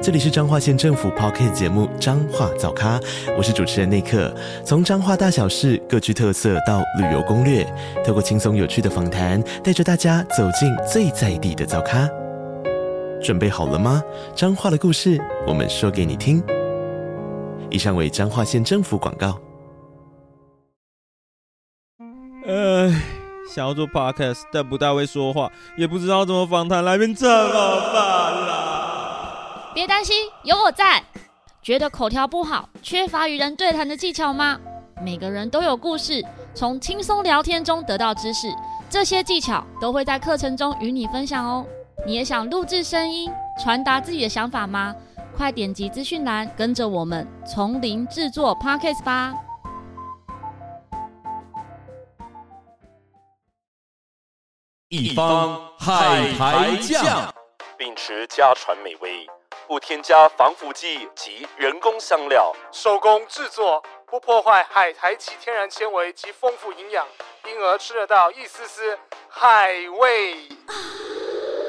这里是彰化县政府 Podcast 节目《彰化早咖》，我是主持人内克。从彰化大小事各具特色到旅游攻略，透过轻松有趣的访谈，带着大家走进最在地的早咖。准备好了吗？彰化的故事，我们说给你听。以上为彰化县政府广告。呃，想要做 Podcast，但不大会说话，也不知道怎么访谈来宾，怎么办啦？别担心，有我在。觉得口条不好，缺乏与人对谈的技巧吗？每个人都有故事，从轻松聊天中得到知识，这些技巧都会在课程中与你分享哦。你也想录制声音，传达自己的想法吗？快点击资讯栏，跟着我们从零制作 Podcast 吧。一方海苔酱，秉持家传美味。不添加防腐剂及人工香料，手工制作，不破坏海苔其天然纤维及丰富营养，因而吃得到一丝丝海味。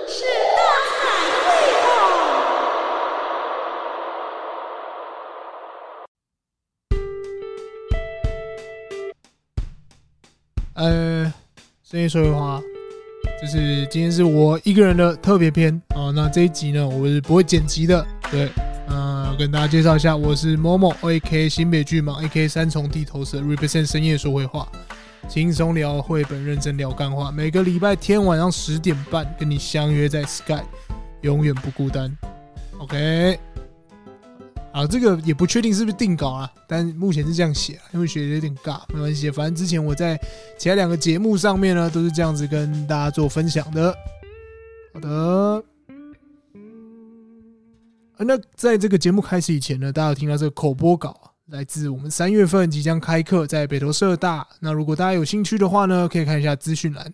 是大海味啊！呃，深夜说会话。就是今天是我一个人的特别篇啊，那这一集呢，我是不会剪辑的。对，呃，跟大家介绍一下，我是 Momo，A.K. 新北巨蟒，A.K. 三重地头蛇，Represent 深夜说会话，轻松聊绘本，认真聊干话。每个礼拜天晚上十点半跟你相约在 Sky，永远不孤单。OK。啊，这个也不确定是不是定稿啊，但目前是这样写，因为写的有点尬，没关系，反正之前我在其他两个节目上面呢，都是这样子跟大家做分享的。好的，那在这个节目开始以前呢，大家有听到这个口播稿，来自我们三月份即将开课在北投社大。那如果大家有兴趣的话呢，可以看一下资讯栏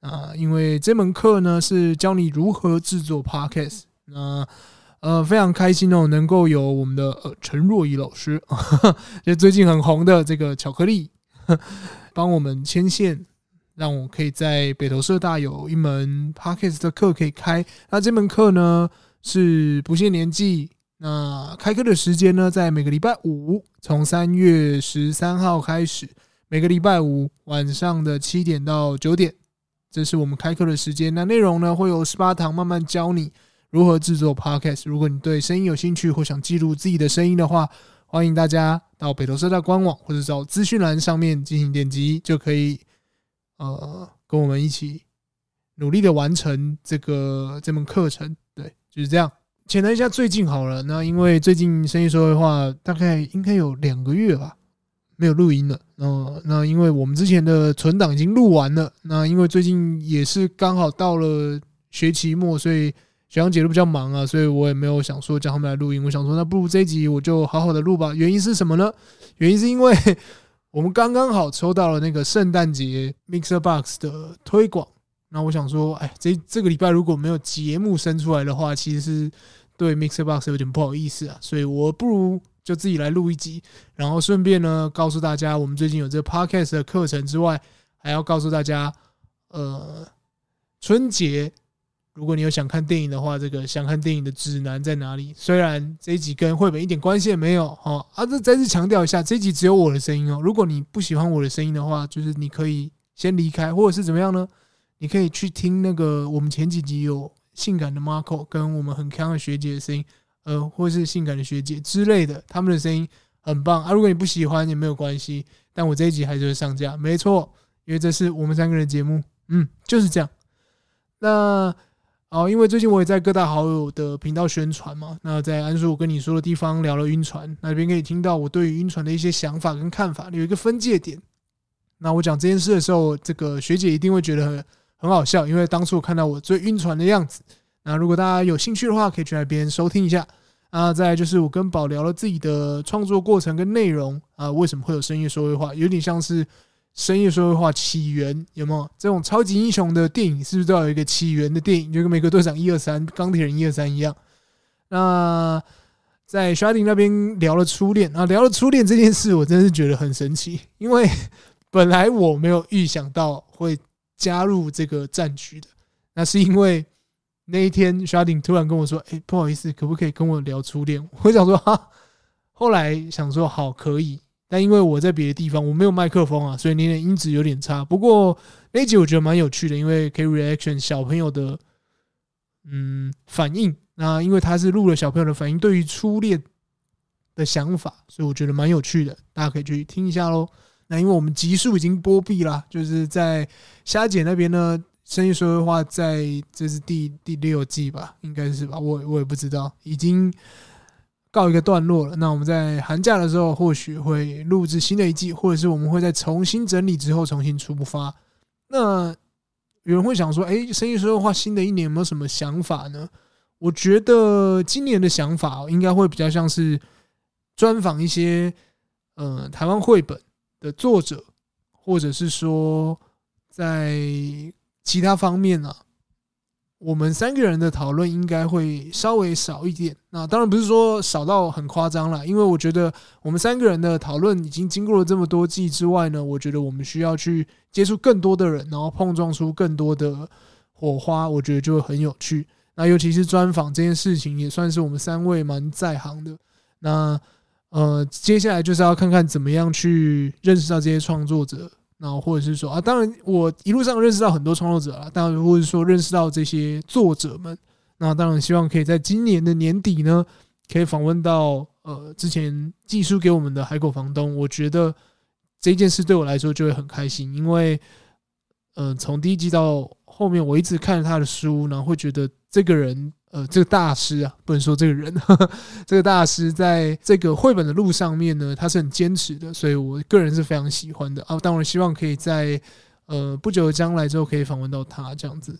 啊，因为这门课呢是教你如何制作 Podcast。那，呃非常开心哦，能够有我们的呃陈若仪老师，就最近很红的这个巧克力，帮我们牵线，让我可以在北投社大有一门 parkist 的课可以开。那这门课呢是不限年纪，那开课的时间呢在每个礼拜五，从三月十三号开始，每个礼拜五晚上的七点到九点，这是我们开课的时间。那内容呢会有十八堂慢慢教你。如何制作 Podcast？如果你对声音有兴趣或想记录自己的声音的话，欢迎大家到北投社大官网或者找资讯栏上面进行点击，就可以呃跟我们一起努力的完成这个这门课程。对，就是这样。浅谈一下最近好了，那因为最近声音说的话大概应该有两个月吧，没有录音了。嗯那因为我们之前的存档已经录完了，那因为最近也是刚好到了学期末，所以。学长姐都比较忙啊，所以我也没有想说叫他们来录音。我想说，那不如这一集我就好好的录吧。原因是什么呢？原因是因为 我们刚刚好抽到了那个圣诞节 Mixer Box 的推广。那我想说，哎，这这个礼拜如果没有节目生出来的话，其实是对 Mixer Box 有点不好意思啊。所以我不如就自己来录一集，然后顺便呢告诉大家，我们最近有这个 Podcast 的课程之外，还要告诉大家，呃，春节。如果你有想看电影的话，这个想看电影的指南在哪里？虽然这一集跟绘本一点关系也没有，哈啊，这再次强调一下，这一集只有我的声音哦。如果你不喜欢我的声音的话，就是你可以先离开，或者是怎么样呢？你可以去听那个我们前几集有性感的 Marco 跟我们很康的学姐的声音，呃，或是性感的学姐之类的，他们的声音很棒啊。如果你不喜欢也没有关系，但我这一集还是会上架，没错，因为这是我们三个人节目，嗯，就是这样。那。哦，因为最近我也在各大好友的频道宣传嘛，那在安叔我跟你说的地方聊了晕船，那边可以听到我对于晕船的一些想法跟看法，有一个分界点。那我讲这件事的时候，这个学姐一定会觉得很很好笑，因为当初我看到我最晕船的样子。那如果大家有兴趣的话，可以去那边收听一下。啊，再来就是我跟宝聊了自己的创作过程跟内容啊，为什么会有深夜说绘话，有点像是深夜说的话起源有没有这种超级英雄的电影？是不是都要有一个起源的电影？就跟美国队长一二三、钢铁人一二三一样。那在 Sharding 那边聊了初恋啊，聊了初恋这件事，我真是觉得很神奇，因为本来我没有预想到会加入这个战局的。那是因为那一天 Sharding 突然跟我说：“哎、不好意思，可不可以跟我聊初恋？”我想说哈，后来想说好可以，但因为我在别的地方，我没有麦克风啊，所以你的音质有点差。不过那集我觉得蛮有趣的，因为可以 reaction 小朋友的嗯反应。那因为他是录了小朋友的反应，对于初恋的想法，所以我觉得蛮有趣的，大家可以去听一下喽。那因为我们集数已经播毕了，就是在虾姐那边呢，声音说的话在这是第第六季吧，应该是吧，我我也不知道，已经告一个段落了。那我们在寒假的时候或许会录制新的一季，或者是我们会再重新整理之后重新出发。那有人会想说，哎，生意说的话新的一年有没有什么想法呢？我觉得今年的想法应该会比较像是专访一些呃台湾绘本的作者，或者是说在其他方面啊，我们三个人的讨论应该会稍微少一点。那当然不是说少到很夸张了，因为我觉得我们三个人的讨论已经经过了这么多季之外呢，我觉得我们需要去接触更多的人，然后碰撞出更多的火花，我觉得就会很有趣。那尤其是专访这件事情，也算是我们三位蛮在行的。那呃，接下来就是要看看怎么样去认识到这些创作者，然后或者是说啊，当然我一路上认识到很多创作者啊，当然或者说认识到这些作者们。那当然希望可以在今年的年底呢，可以访问到呃之前寄书给我们的海口房东。我觉得这件事对我来说就会很开心，因为呃，从第一季到后面，我一直看着他的书，然后会觉得。这个人，呃，这个大师啊，不能说这个人，呵呵，这个大师在这个绘本的路上面呢，他是很坚持的，所以我个人是非常喜欢的啊。当然，希望可以在呃不久的将来之后可以访问到他这样子。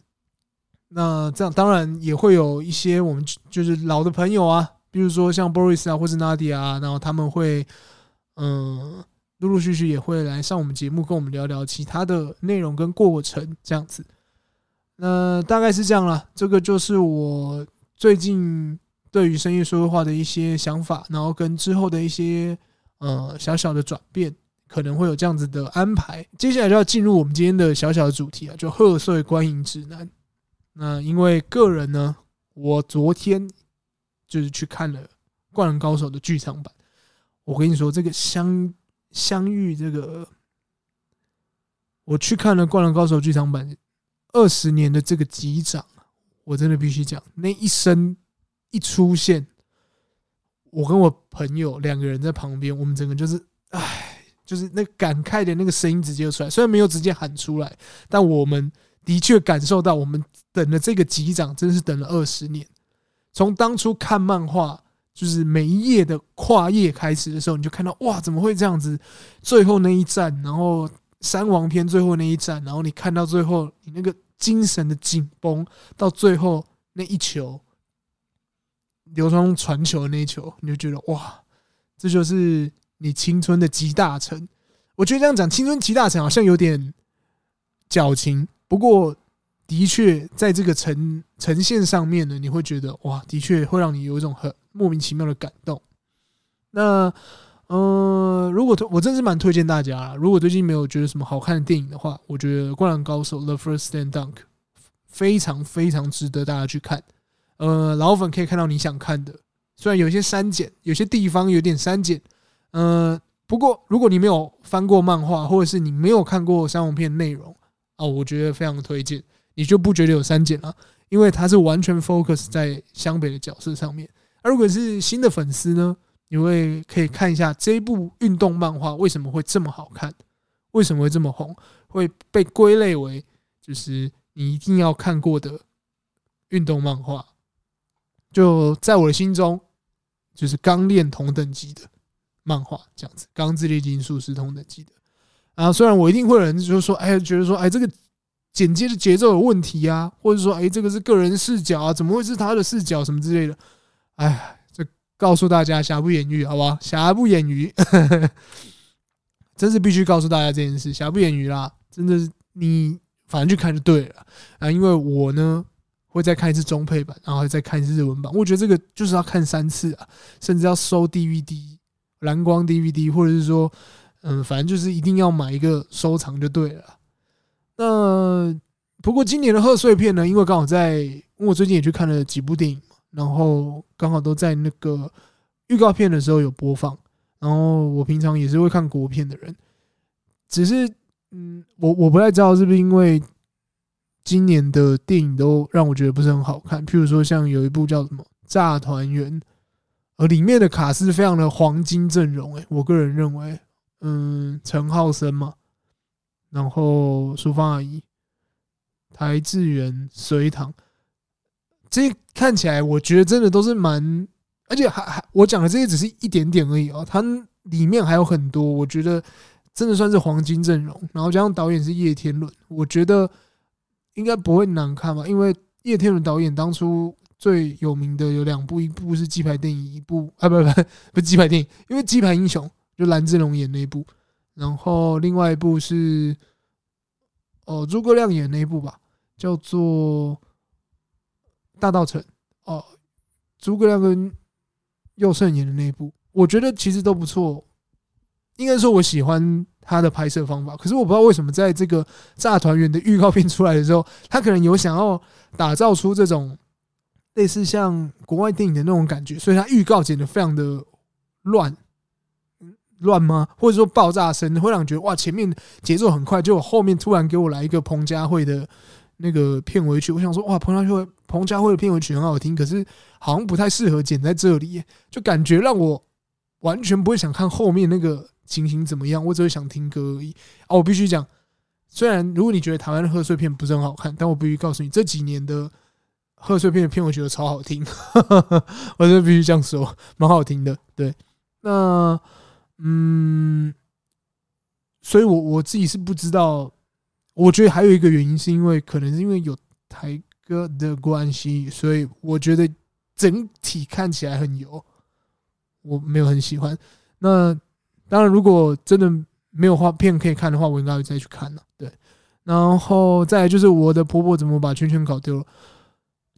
那这样当然也会有一些我们就是老的朋友啊，比如说像 Boris 啊，或是 Nadia 啊，然后他们会嗯陆陆续续也会来上我们节目，跟我们聊聊其他的内容跟过程这样子。那大概是这样了，这个就是我最近对于深夜说话的一些想法，然后跟之后的一些呃小小的转变，可能会有这样子的安排。接下来就要进入我们今天的小小的主题啊，就贺岁观影指南。那因为个人呢，我昨天就是去看了《灌篮高手》的剧场版。我跟你说，这个相相遇，这个我去看了《灌篮高手》剧场版。二十年的这个机长，我真的必须讲，那一声一出现，我跟我朋友两个人在旁边，我们整个就是，唉，就是那感慨的那个声音直接出来，虽然没有直接喊出来，但我们的确感受到，我们等了这个机长，真的是等了二十年。从当初看漫画，就是每一页的跨页开始的时候，你就看到哇，怎么会这样子？最后那一站，然后。三王篇最后那一战，然后你看到最后，你那个精神的紧绷，到最后那一球，流川传球的那一球，你就觉得哇，这就是你青春的集大成。我觉得这样讲青春集大成好像有点矫情，不过的确在这个呈呈现上面呢，你会觉得哇，的确会让你有一种很莫名其妙的感动。那。呃，如果推我真是蛮推荐大家，如果最近没有觉得什么好看的电影的话，我觉得《灌篮高手》The First Stand Dunk 非常非常值得大家去看。呃，老粉可以看到你想看的，虽然有些删减，有些地方有点删减。呃，不过如果你没有翻过漫画，或者是你没有看过三红片内容哦，我觉得非常推荐，你就不觉得有删减了，因为它是完全 focus 在湘北的角色上面。而如果是新的粉丝呢？你会可以看一下这一部运动漫画为什么会这么好看，为什么会这么红，会被归类为就是你一定要看过的运动漫画。就在我的心中，就是钢炼同等级的漫画这样子，钢之炼金术师同等级的。啊，虽然我一定会有人就说，哎，觉得说，哎，这个剪接的节奏有问题啊，或者说，哎，这个是个人视角啊，怎么会是他的视角什么之类的，哎。告诉大家，瑕不掩瑜，好不好？瑕不掩瑜。真是必须告诉大家这件事，瑕不掩瑜啦，真的是你反正去看就对了啊，因为我呢会再看一次中配版，然后再看一次日文版，我觉得这个就是要看三次啊，甚至要收 DVD 蓝光 DVD，或者是说，嗯，反正就是一定要买一个收藏就对了。那不过今年的贺岁片呢，因为刚好在，因为我最近也去看了几部电影，然后刚好都在那个预告片的时候有播放。然后我平常也是会看国片的人，只是嗯，我我不太知道是不是因为今年的电影都让我觉得不是很好看。譬如说像有一部叫什么《炸团圆》，而里面的卡司非常的黄金阵容，诶，我个人认为，嗯，陈浩森嘛，然后淑芳阿姨、台智源、隋棠，这看起来我觉得真的都是蛮。而且还还，我讲的这些只是一点点而已哦，它里面还有很多，我觉得真的算是黄金阵容。然后加上导演是叶天伦，我觉得应该不会难看吧？因为叶天伦导演当初最有名的有两部，一部是鸡排电影，一部啊不不 不是鸡排电影，因为鸡排英雄就蓝志龙演那一部，然后另外一部是哦诸葛亮演那一部吧，叫做大稻城哦，诸葛亮跟宥胜演的那一部，我觉得其实都不错。应该说我喜欢他的拍摄方法，可是我不知道为什么在这个炸团圆的预告片出来的时候，他可能有想要打造出这种类似像国外电影的那种感觉，所以他预告剪得非常的乱，乱吗？或者说爆炸声会让你觉得哇，前面节奏很快，结果后面突然给我来一个彭佳慧的那个片尾曲，我想说哇，彭佳慧。彭佳慧的片尾曲很好听，可是好像不太适合剪在这里，就感觉让我完全不会想看后面那个情形怎么样，我只会想听歌而已。哦，我必须讲，虽然如果你觉得台湾的贺岁片不是很好看，但我必须告诉你，这几年的贺岁片的片尾曲都超好听，我就必须这样说，蛮好听的。对，那嗯，所以我我自己是不知道，我觉得还有一个原因是因为可能是因为有台。歌的关系，所以我觉得整体看起来很油，我没有很喜欢。那当然，如果真的没有画片可以看的话，我应该会再去看了。对，然后再就是我的婆婆怎么把圈圈搞丢了，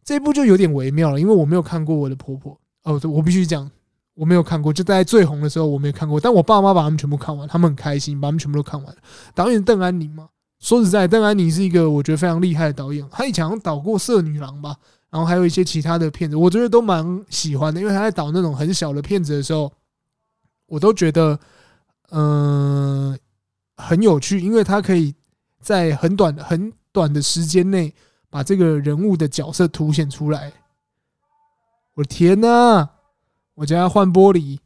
这部就有点微妙了，因为我没有看过我的婆婆。哦，我必须讲，我没有看过，就在最红的时候我没有看过，但我爸妈把他们全部看完，他们很开心，把他们全部都看完了。导演邓安宁嘛。说实在，邓安妮是一个我觉得非常厉害的导演。他以前好像导过《色女郎》吧，然后还有一些其他的片子，我觉得都蛮喜欢的。因为他在导那种很小的片子的时候，我都觉得嗯、很有趣，因为他可以在很短很短的时间内把这个人物的角色凸显出来。我的天哪！我家要换玻璃，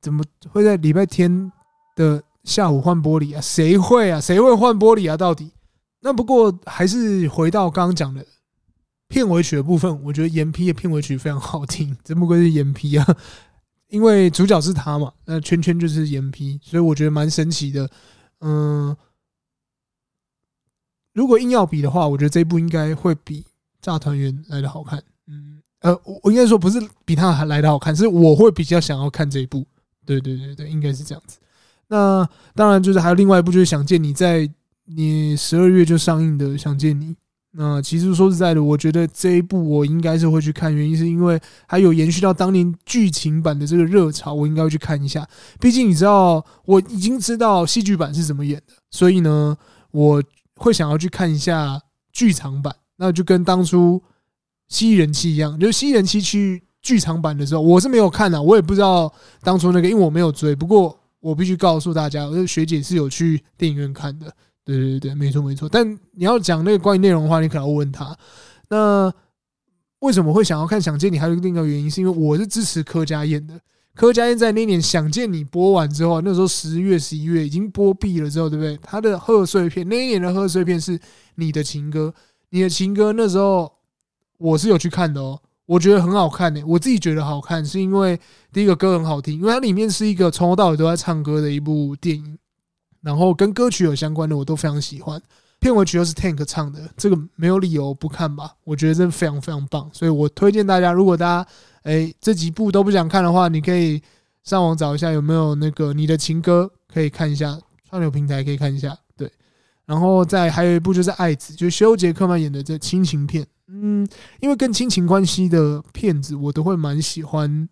怎么会在礼拜天的？下午换玻璃啊？谁会啊？谁会换玻璃啊？到底？那不过还是回到刚刚讲的片尾曲的部分，我觉得严 P 的片尾曲非常好听，真不愧是严 P 啊，因为主角是他嘛，那圈圈就是严 P，所以我觉得蛮神奇的。嗯，如果硬要比的话，我觉得这一部应该会比《炸团圆》来的好看。嗯，呃，我应该说不是比他还来的好看，是我会比较想要看这一部。对对对对，应该是这样子。那当然，就是还有另外一部，就是《想见你》在你十二月就上映的《想见你》。那其实说实在的，我觉得这一部我应该是会去看，原因是因为还有延续到当年剧情版的这个热潮，我应该会去看一下。毕竟你知道，我已经知道戏剧版是怎么演的，所以呢，我会想要去看一下剧场版。那就跟当初《蜥蜴人妻》一样，就是《蜥蜴人妻》去剧场版的时候，我是没有看的，我也不知道当初那个，因为我没有追。不过。我必须告诉大家，我的学姐是有去电影院看的。对对对，没错没错。但你要讲那个关于内容的话，你可能要问他。那为什么会想要看《想见你》？还有另一个原因，是因为我是支持柯佳嬿的。柯佳嬿在那年《想见你》播完之后，那时候十月、十一月已经播毕了之后，对不对？他的贺岁片那一年的贺岁片是你的情歌，你的情歌那时候我是有去看的哦。我觉得很好看呢、我自己觉得好看，是因为第一个歌很好听，因为它里面是一个从头到尾都在唱歌的一部电影，然后跟歌曲有相关的我都非常喜欢。片尾曲又是 Tank 唱的，这个没有理由不看吧？我觉得真的非常非常棒，所以我推荐大家，如果大家诶这几部都不想看的话，你可以上网找一下有没有那个你的情歌，可以看一下串流平台可以看一下。对，然后再还有一部就是《爱子》，就是休杰克曼演的这亲情片。嗯，因为跟亲情关系的片子，我都会蛮喜欢，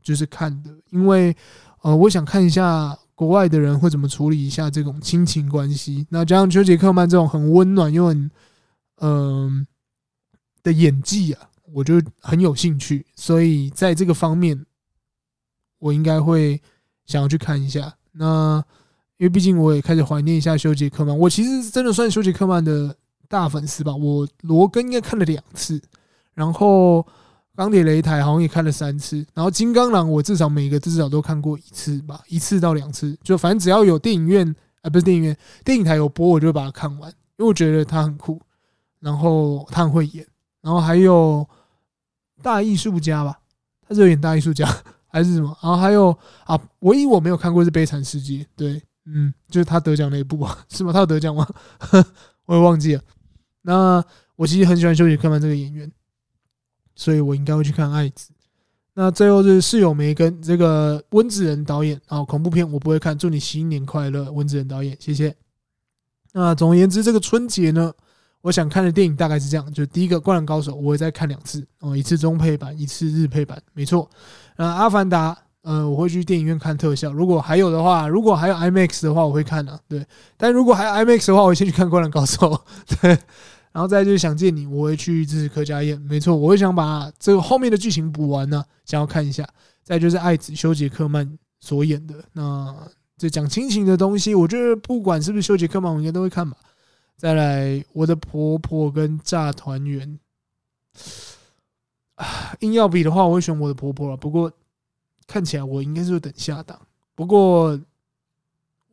就是看的，因为呃，我想看一下国外的人会怎么处理一下这种亲情关系。那加上休杰克曼这种很温暖又很嗯、的演技啊，我就很有兴趣，所以在这个方面，我应该会想要去看一下。那因为毕竟我也开始怀念一下休杰克曼，我其实真的算休杰克曼的。大粉丝吧，我罗根应该看了两次，然后钢铁擂台好像也看了三次，然后金刚狼我至少每个至少都看过一次吧，一次到两次，就反正只要有电影院啊，不是电影院，电影台有播，我就把它看完，因为我觉得他很酷，然后他很会演，然后还有大艺术家吧，他是有演大艺术家 还是什么？然后还有啊，唯一我没有看过是悲惨世界，对，嗯，就是他得奖那一部啊，是吗？他有得奖吗？我也忘记了。那我其实很喜欢休杰克曼这个演员，所以我应该会去看《爱子》。那最后是室友梅根这个温子仁导演啊，恐怖片我不会看。祝你新年快乐，温子仁导演，谢谢。那总而言之，这个春节呢，我想看的电影大概是这样：就第一个《灌篮高手》，我会再看两次哦，一次中配版，一次日配版，没错。那《阿凡达》呃，我会去电影院看特效。如果还有的话，如果还有 IMAX 的话，我会看啊。对，但如果还有 IMAX 的话，我先去看《灌篮高手》。对。然后再就是想见你，我会去支持柯佳嬿，没错，我会想把这个后面的剧情补完呢，想要看一下。再就是爱子修杰克曼所演的，那这讲亲情的东西，我觉得不管是不是修杰克曼，我应该都会看吧。再来，我的婆婆跟炸团圆，硬要比的话，我会选我的婆婆了。不过看起来我应该是会等下档。不过。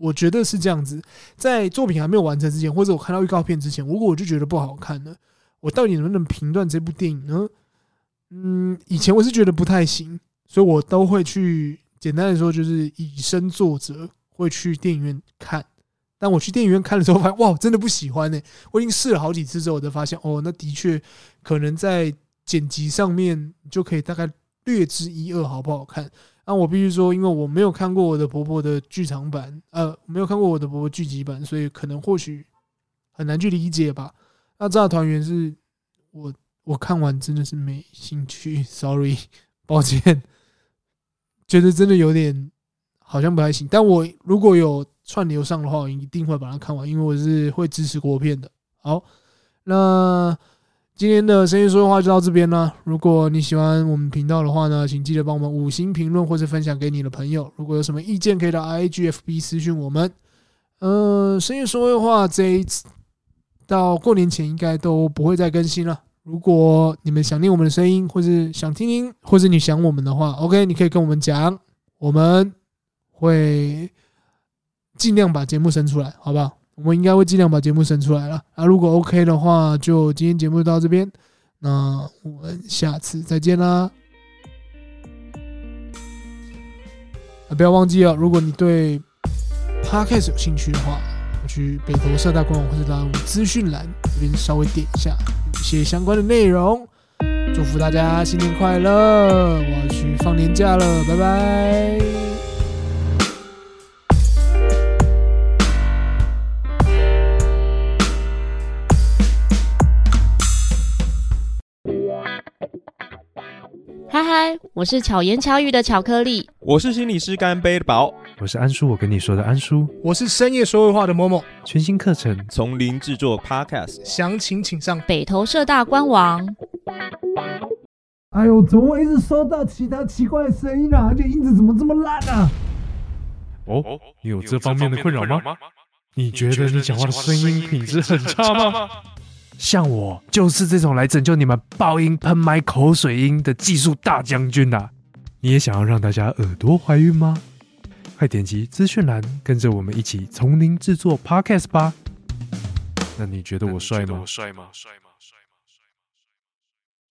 我觉得是这样子，在作品还没有完成之前，或者我看到预告片之前，如果我就觉得不好看了，我到底能不能评断这部电影呢？嗯，以前我是觉得不太行，所以我都会去简单的说，就是以身作则，会去电影院看。但我去电影院看的时候，发现哇，真的不喜欢呢、我已经试了好几次之后，我才发现哦，那的确可能在剪辑上面就可以大概略知一二，好不好看？那我必须说，因为我没有看过我的婆婆的剧场版，呃，没有看过我的婆婆剧集版，所以可能或许很难去理解吧。那炸团圆是我我看完真的是没兴趣，sorry，抱歉，觉得真的有点好像不太行。但我如果有串流上的话，我一定会把它看完，因为我是会支持国片的。好，那。今天的声音说的话就到这边了。如果你喜欢我们频道的话呢，请记得帮我们五星评论或者分享给你的朋友。如果有什么意见，可以到 IGFB 私讯我们。呃，声音说的话这一次到过年前应该都不会再更新了。如果你们想念我们的声音，或是想听听，或是你想我们的话，OK，你可以跟我们讲，我们会尽量把节目生出来，好不好？我们应该会尽量把节目生出来了啊！如果 OK 的话，就今天节目就到这边，那我们下次再见啦！啊，不要忘记哦，如果你对 Podcast 有兴趣的话，去北投社大官网或者到我们资讯栏这边稍微点一下，有一些相关的内容。祝福大家新年快乐！我要去放年假了，拜拜。嗨嗨，我是巧言巧语的巧克力，我是心理师干杯的宝，我是安叔，我跟你说的安叔，我是深夜说会话的某某。全新课程从零制作 Podcast，详情请上北投社大官网。哎呦，怎么会一直收到其他奇怪的声音啊？而且音质怎么这么烂啊？哦，你有这方面的困扰吗？你觉得你讲话的声音品质很差吗？像我就是这种来拯救你们爆音喷麦口水音的技术大将军啊！你也想要让大家耳朵怀孕吗？快点击资讯栏，跟着我们一起从零制作 Podcast 吧！那你觉得我帅吗？帅吗？帅吗？